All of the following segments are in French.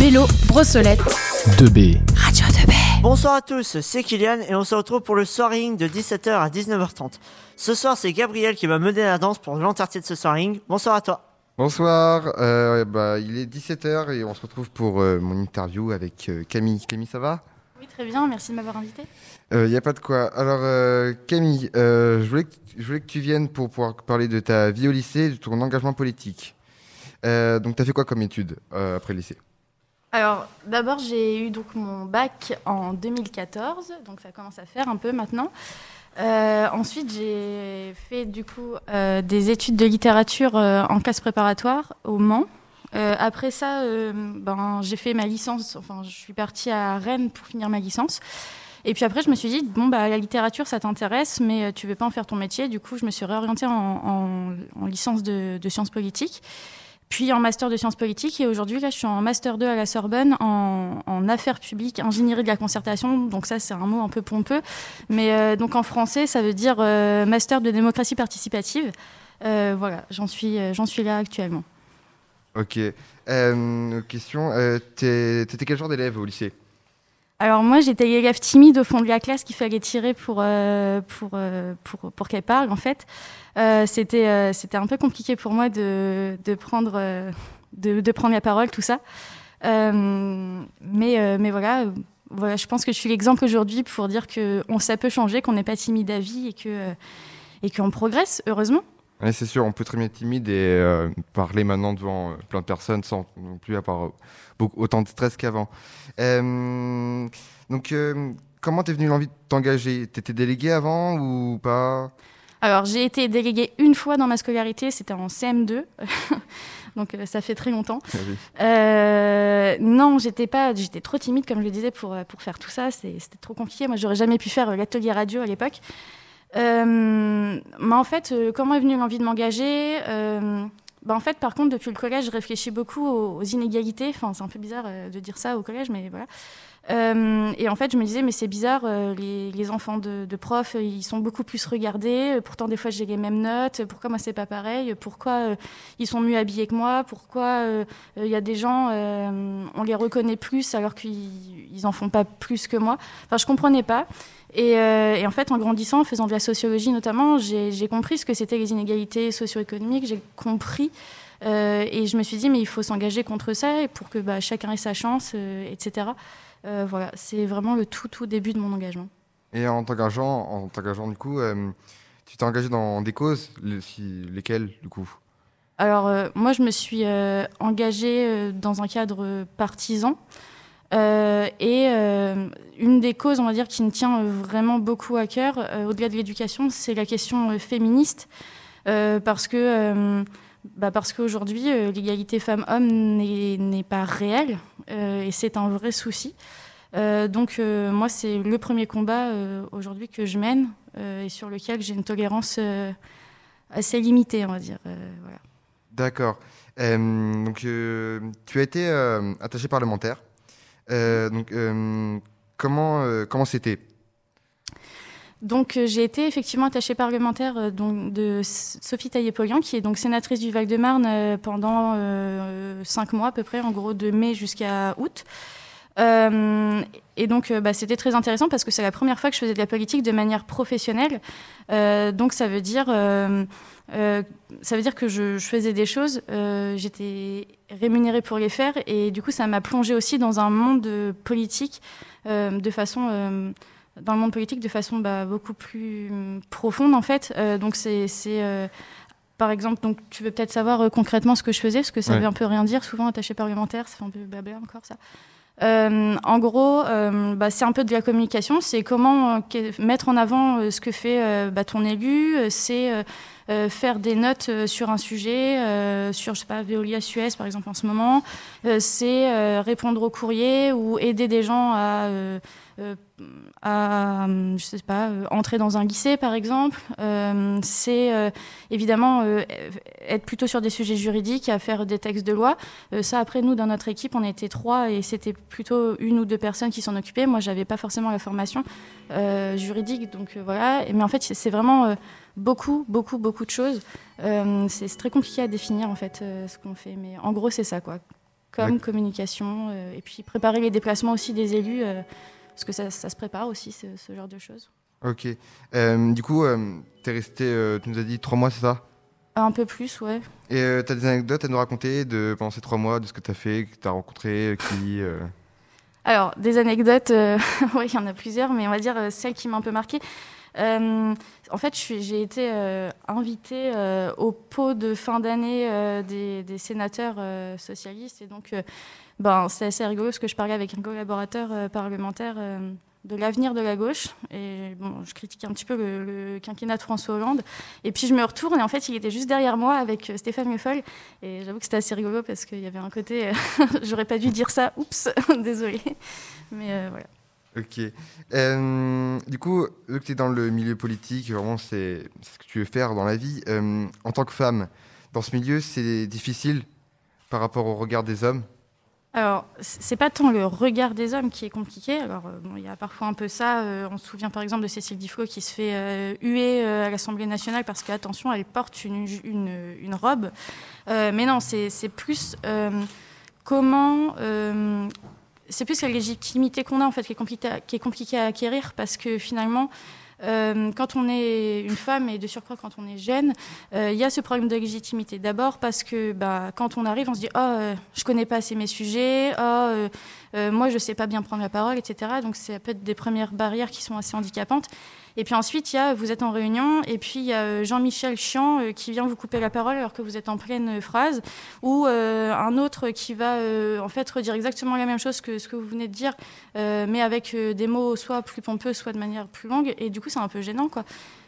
Bélo, Brossolette. 2B. Radio 2B. Bonsoir à tous, c'est Kylian et on se retrouve pour le soiring de 17h à 19h30. Ce soir, c'est Gabriel qui va mener la danse pour l'entièreté de ce soiring. Bonsoir à toi. Bonsoir, euh, bah, il est 17h et on se retrouve pour euh, mon interview avec euh, Camille. Camille, ça va? Oui, très bien, merci de m'avoir invité. Il n'y a pas de quoi. Alors euh, Camille, euh, je, voulais que, je voulais que tu viennes pour pouvoir parler de ta vie au lycée et de ton engagement politique. Euh, donc tu as fait quoi comme études euh, après le lycée? Alors, d'abord, j'ai eu donc mon bac en 2014, donc ça commence à faire un peu maintenant. Euh, ensuite, j'ai fait du coup des études de littérature en classe préparatoire au Mans. Après ça, ben, j'ai fait ma licence, enfin, je suis partie à Rennes pour finir ma licence. Et puis après, je me suis dit, bon, bah, la littérature, ça t'intéresse, mais tu veux pas en faire ton métier. Du coup, je me suis réorientée en, en- en licence de sciences politiques, puis en master de sciences politiques. Et aujourd'hui, là, je suis en master 2 à la Sorbonne en, affaires publiques, ingénierie de la concertation. Donc ça, c'est un mot un peu pompeux. Mais euh, donc en français, ça veut dire euh, master de démocratie participative. Euh, voilà, j'en suis, j'en suis là actuellement. Ok. Question, t'étais quel genre d'élève au lycée? Alors moi, j'étais l'élève timide au fond de la classe qu'il fallait tirer pour, euh, pour, euh, pour, pour qu'elle parle, en fait. Euh, c'était, euh, c'était un peu compliqué pour moi de, de, prendre, euh, de, de prendre la parole, tout ça. Euh, mais, mais voilà, voilà, je pense que je suis l'exemple aujourd'hui pour dire que on, ça peut changer, qu'on n'est pas timide à vie et que et qu'on progresse, heureusement. C'est sûr, on peut très bien être timide et euh, parler maintenant devant euh, plein de personnes sans non plus avoir euh, beaucoup, autant de stress qu'avant. Donc, comment t'es venu l'envie de t'engager? T'étais délégué avant ou pas? Alors, j'ai été déléguée une fois dans ma scolarité, c'était en CM2, donc ça fait très longtemps. Ah oui. Euh, non, j'étais pas, j'étais trop timide, comme je le disais, pour, pour faire tout ça. C'était trop compliqué. Moi, j'aurais jamais pu faire l'atelier radio à l'époque. Mais en fait, euh, comment est venue l'envie de m'engager? Euh, bah, En fait, par contre, depuis le collège, je réfléchis beaucoup aux, inégalités. Enfin, c'est un peu bizarre de dire ça au collège, mais voilà. Et en fait, je me disais, mais c'est bizarre, les, enfants de, de profs, ils sont beaucoup plus regardés. Pourtant, des fois, j'ai les mêmes notes. Pourquoi moi, c'est pas pareil? Pourquoi ils sont mieux habillés que moi? Pourquoi il y a des gens, on les reconnaît plus alors qu'ils ils en font pas plus que moi? Enfin, je comprenais pas. Et, euh, et en fait, en grandissant, en faisant de la sociologie notamment, j'ai compris ce que c'était les inégalités socio-économiques. J'ai compris. euh, et je me suis dit, mais il faut s'engager contre ça et pour que bah, chacun ait sa chance, euh, etc. Euh, voilà, c'est vraiment le tout, tout début de mon engagement. Et en t'engageant, en t'engageant du coup, tu t'es engagé dans des causes, les- si- lesquelles du coup? Alors, moi, je me suis engagée dans un cadre partisan. Euh, et euh, une des causes, on va dire, qui me tient euh, vraiment beaucoup à cœur, au-delà de l'éducation, c'est la question féministe. Parce que. bah parce qu'aujourd'hui, l'égalité femmes-hommes n'est pas réelle et c'est un vrai souci. Donc, moi, c'est le premier combat aujourd'hui que je mène et sur lequel j'ai une tolérance assez limitée, on va dire. D'accord. Donc, tu as été attaché parlementaire. Euh, euh, comment euh, comment c'était? Donc j'ai été effectivement attachée parlementaire de Sophie Taillé-Polian, qui est donc sénatrice du Val-de-Marne pendant cinq mois à peu près, en gros de mai jusqu'à août. Euh, et donc euh, bah, c'était très intéressant parce que c'est la première fois que je faisais de la politique de manière professionnelle. Euh, donc ça veut dire euh, ça veut dire que je, je faisais des choses, j'étais rémunérée pour les faire et du coup ça m'a plongée aussi dans un monde politique de façon dans le monde politique de façon bah, beaucoup plus hum, profonde en fait. Euh, donc c'est c'est, euh, par exemple, donc tu veux peut-être savoir euh, concrètement ce que je faisais, parce que ça Ouais. veut un peu rien dire. Souvent attaché parlementaire, ça fait un peu blabla encore ça. Euh, en gros, euh, bah, c'est un peu de la communication. C'est comment euh, mettre en avant euh, ce que fait bah, ton élu. C'est euh, faire des notes euh, sur un sujet, euh, sur je sais pas Veolia Suez par exemple en ce moment. C'est répondre aux courriers ou aider des gens à à, je sais pas, entrer dans un lycée, par exemple. C'est évidemment être plutôt sur des sujets juridiques, à faire des textes de loi. Ça, après, nous, dans notre équipe, on était trois et c'était plutôt une ou deux personnes qui s'en occupaient. Moi, j'avais pas forcément la formation juridique, donc voilà. Mais en fait, c'est vraiment euh, beaucoup, beaucoup, beaucoup de choses. Euh, c'est très compliqué à définir, en fait, euh, ce qu'on fait. Mais en gros, c'est ça, quoi comme communication, et puis préparer les déplacements aussi des élus, parce que ça, ça, se prépare aussi, ce, ce genre de choses. Ok. du coup, tu es resté, tu nous as dit trois mois, c'est ça? Un peu plus, ouais. Et tu as des anecdotes à nous raconter de, pendant ces trois mois, de ce que tu as fait, que tu as rencontré, qui alors, des anecdotes, euh, oui, il y en a plusieurs, mais on va dire euh, celle qui m'a un peu marquée. Euh, en fait, j'ai été invitée au pot de fin d'année des, des, sénateurs socialistes. Et donc, ben, c'est assez rigolo parce que je parlais avec un collaborateur parlementaire de l'avenir de la gauche. Et bon, je critique un petit peu le, quinquennat de François Hollande. Et puis je me retourne et en fait, il était juste derrière moi avec euh, Stéphane Le Et j'avoue que c'était assez rigolo parce qu'il y avait un côté, euh, j'aurais pas dû dire ça, oups, désolé. Mais euh, voilà. Ok. du coup, vu que tu es dans le milieu politique, vraiment, c'est ce que tu veux faire dans la vie. en tant que femme, dans ce milieu, c'est difficile par rapport au regard des hommes? Alors, c'est pas tant le regard des hommes qui est compliqué. Alors, euh, il y a parfois un peu ça. Euh, on se souvient par exemple de Cécile Diflo qui se fait euh, huer à l'Assemblée nationale parce qu'attention, elle porte une, une, robe. mais non, c'est plus comment. C'est plus la légitimité qu'on a en fait qui est compliquée à acquérir parce que finalement. Euh, quand on est une femme et de surcroît quand on est jeune, euh, il y a ce problème de légitimité. D'abord parce que bah, quand on arrive, on se dit oh, euh, je connais pas assez mes sujets, oh, moi je sais pas bien prendre la parole, etc. Donc c'est peut-être des premières barrières qui sont assez handicapantes. Et puis ensuite, il y a, vous êtes en réunion, et puis il y a euh, Jean-Michel Chian euh, qui vient vous couper la parole alors que vous êtes en pleine phrase, ou euh, un autre qui va en fait redire exactement la même chose que ce que vous venez de dire, mais avec des mots soit plus pompeux, soit de manière plus longue. Et du coup, c'est un peu gênant, quoi,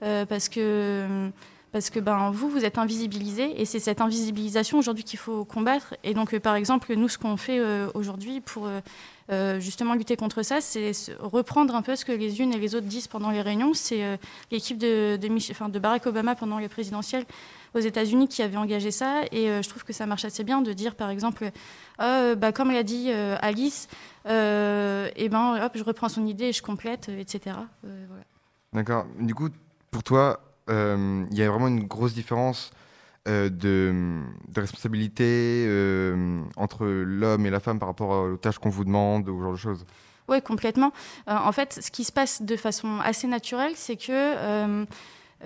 parce que parce que ben, vous, vous êtes invisibilisé et c'est cette invisibilisation aujourd'hui qu'il faut combattre. Et donc, par exemple, nous, ce qu'on fait aujourd'hui pour euh, justement lutter contre ça, c'est reprendre un peu ce que les unes et les autres disent pendant les réunions. C'est euh, l'équipe de, de, Barack Obama pendant les présidentielles aux États-Unis qui avait engagé ça. Et euh, je trouve que ça marche assez bien de dire, par exemple, bah, comme l'a dit Alice, et eh ben, hop, je reprends son idée et je complète, etc. D'accord. Du coup, pour toi, il y a vraiment une grosse différence euh, de, responsabilité euh, entre l'homme et la femme par rapport aux tâches qu'on vous demande ou ce genre de choses Oui, complètement. Euh, en fait, ce qui se passe de façon assez naturelle, c'est que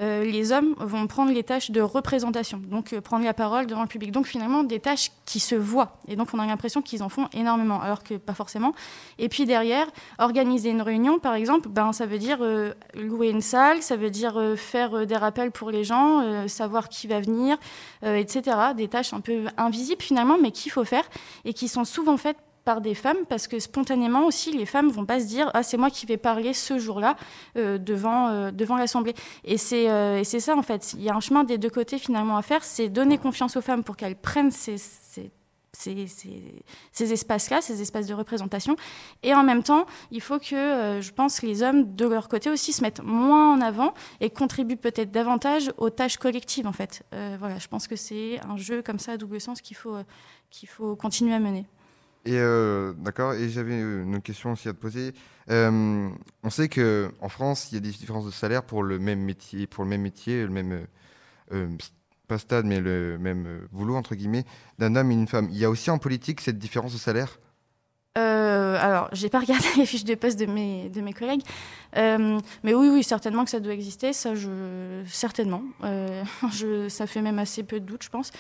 euh, les hommes vont prendre les tâches de représentation, donc euh, prendre la parole devant le public. Donc finalement, des tâches qui se voient. Et donc on a l'impression qu'ils en font énormément, alors que pas forcément. Et puis derrière, organiser une réunion, par exemple, ben, ça veut dire euh, louer une salle, ça veut dire faire des rappels pour les gens, savoir qui va venir, etc. Des tâches un peu invisibles finalement, mais qu'il faut faire et qui sont souvent faites par des femmes parce que spontanément aussi les femmes vont pas se dire ah c'est moi qui vais parler ce jour-là euh, devant euh, devant l'assemblée et c'est euh, c'est ça en fait il y a un chemin des deux côtés finalement à faire c'est donner confiance aux femmes pour qu'elles prennent ces, ces ces, ces, espaces-là, ces espaces de représentation. Et en même temps, il faut que, je pense, les hommes, de leur côté aussi, se mettent moins en avant et contribuent peut-être davantage aux tâches collectives, en fait. voilà, je pense que c'est un jeu comme ça à double sens qu'il faut, qu'il faut continuer à mener. Et euh, d'accord. Et j'avais une question aussi à te poser. Euh, on sait que en France, il y a des différences de salaire pour le même métier, pour le même métier, le même euh, pas stade, mais le même boulot entre guillemets d'un homme et une femme. Il y a aussi en politique cette différence de salaire? alors, j'ai pas regardé les fiches de poste de mes de mes collègues, mais oui, oui, certainement que ça doit exister. Ça, je certainement. ça fait même assez peu de doute, je pense.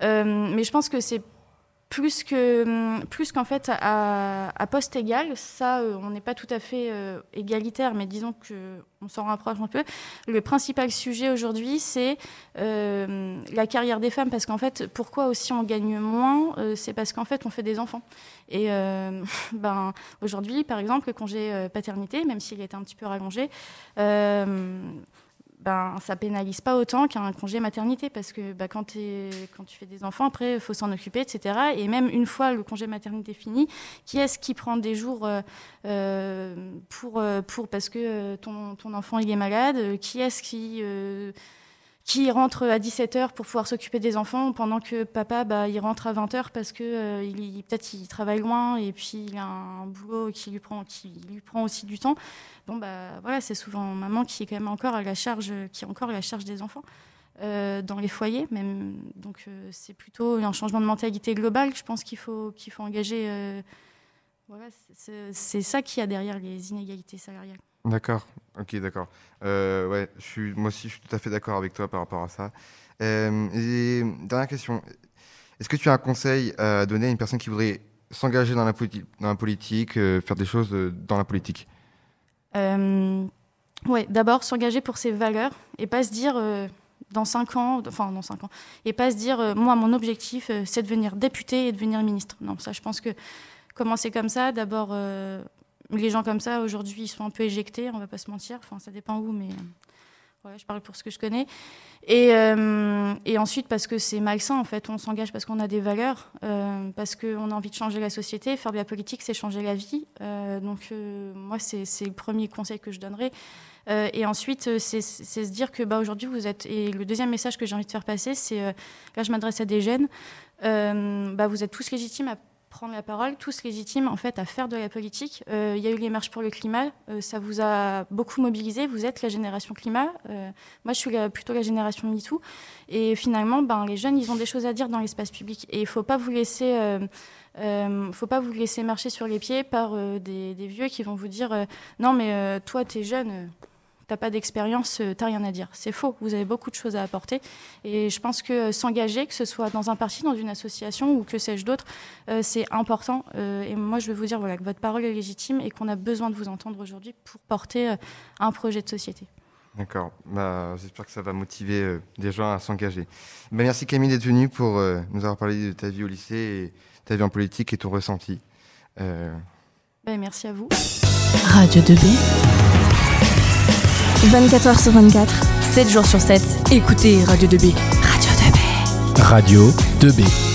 mais je pense que c'est plus que plus qu'en fait à, poste égal, ça euh, on n'est pas tout à fait euh, égalitaire, mais disons que on s'en rapproche un peu. Le principal sujet aujourd'hui, c'est euh, la carrière des femmes, parce qu'en fait, pourquoi aussi on gagne moins, c'est parce qu'en fait on fait des enfants. Et ben aujourd'hui, par exemple, le congé paternité, même s'il est un petit peu rallongé ben, ça pénalise pas autant qu'un congé maternité parce que ben, quand, quand tu fais des enfants, après, il faut s'en occuper, etc. Et même une fois le congé maternité fini, qui est-ce qui prend des jours euh, euh, pour, euh, pour, parce que ton, ton enfant il est malade Qui est-ce qui qui rentre à 17h pour pouvoir s'occuper des enfants pendant que papa bah, il rentre à 20h parce que euh, il, peut-être il travaille loin et puis il a un boulot qui lui prend qui lui prend aussi du temps. Bon bah voilà, c'est souvent maman qui est quand même encore à la charge qui encore la charge des enfants. dans les foyers. Même, donc c'est plutôt un changement de mentalité global. Je pense qu'il faut, qu'il faut engager. voilà, c'est ça qui y a derrière les inégalités salariales. D'accord, ok, d'accord. ouais, je suis, moi aussi, je suis tout à fait d'accord avec toi par rapport à ça. et dernière question, est-ce que tu as un conseil à donner à une personne qui voudrait s'engager dans la, politique, euh, faire des choses euh, dans la politique? Euh, Oui, d'abord s'engager pour ses valeurs et pas se dire dans 5 ans, enfin dans 5 ans, et pas se dire moi mon objectif c'est de devenir député et devenir ministre. Non, ça je pense que commencer comme ça, d'abord les gens comme ça aujourd'hui ils sont un peu éjectés, on va pas se mentir, enfin ça dépend où, mais je parle pour ce que je connais. Et, euh, et ensuite, parce que c'est malsain, en fait, on s'engage parce qu'on a des valeurs, euh, parce qu'on a envie de changer la société. Faire de la politique, c'est changer la vie. Euh, donc, moi, c'est le premier conseil que je donnerais. et ensuite, c'est se dire que bah, aujourd'hui, vous êtes. Et le deuxième message que j'ai envie de faire passer, c'est là, je m'adresse à des jeunes. bah, vous êtes tous légitimes à prendre la parole, tous légitimes en fait à faire de la politique. Euh, il y a eu les marches pour le climat, euh, ça vous a beaucoup mobilisé. Vous êtes la génération climat. Euh, moi, je suis plutôt la génération MeToo. Et finalement, ben, les jeunes, ils ont des choses à dire dans l'espace public. Et il faut pas vous laisser, faut pas vous laisser marcher sur les pieds par des, des, vieux qui vont vous dire non, mais toi, tu es jeune t'as pas d'expérience, euh, t'as rien à dire. C'est faux. Vous avez beaucoup de choses à apporter. Et je pense que euh, s'engager, que ce soit dans un parti, dans une association ou que sais-je d'autre, euh, c'est important. et moi, je vais vous dire voilà, que votre parole est légitime et qu'on a besoin de vous entendre aujourd'hui pour porter un projet de société. D'accord. Bah, J'espère que ça va motiver des gens à s'engager. Bah, merci Camille d'être venue pour nous avoir parlé de ta vie au lycée et ta vie en politique et ton ressenti. Bah, merci à vous. Radio 2B. 24h sur 24, 7 jours sur 7. Écoutez Radio 2B. Radio 2B. Radio 2B.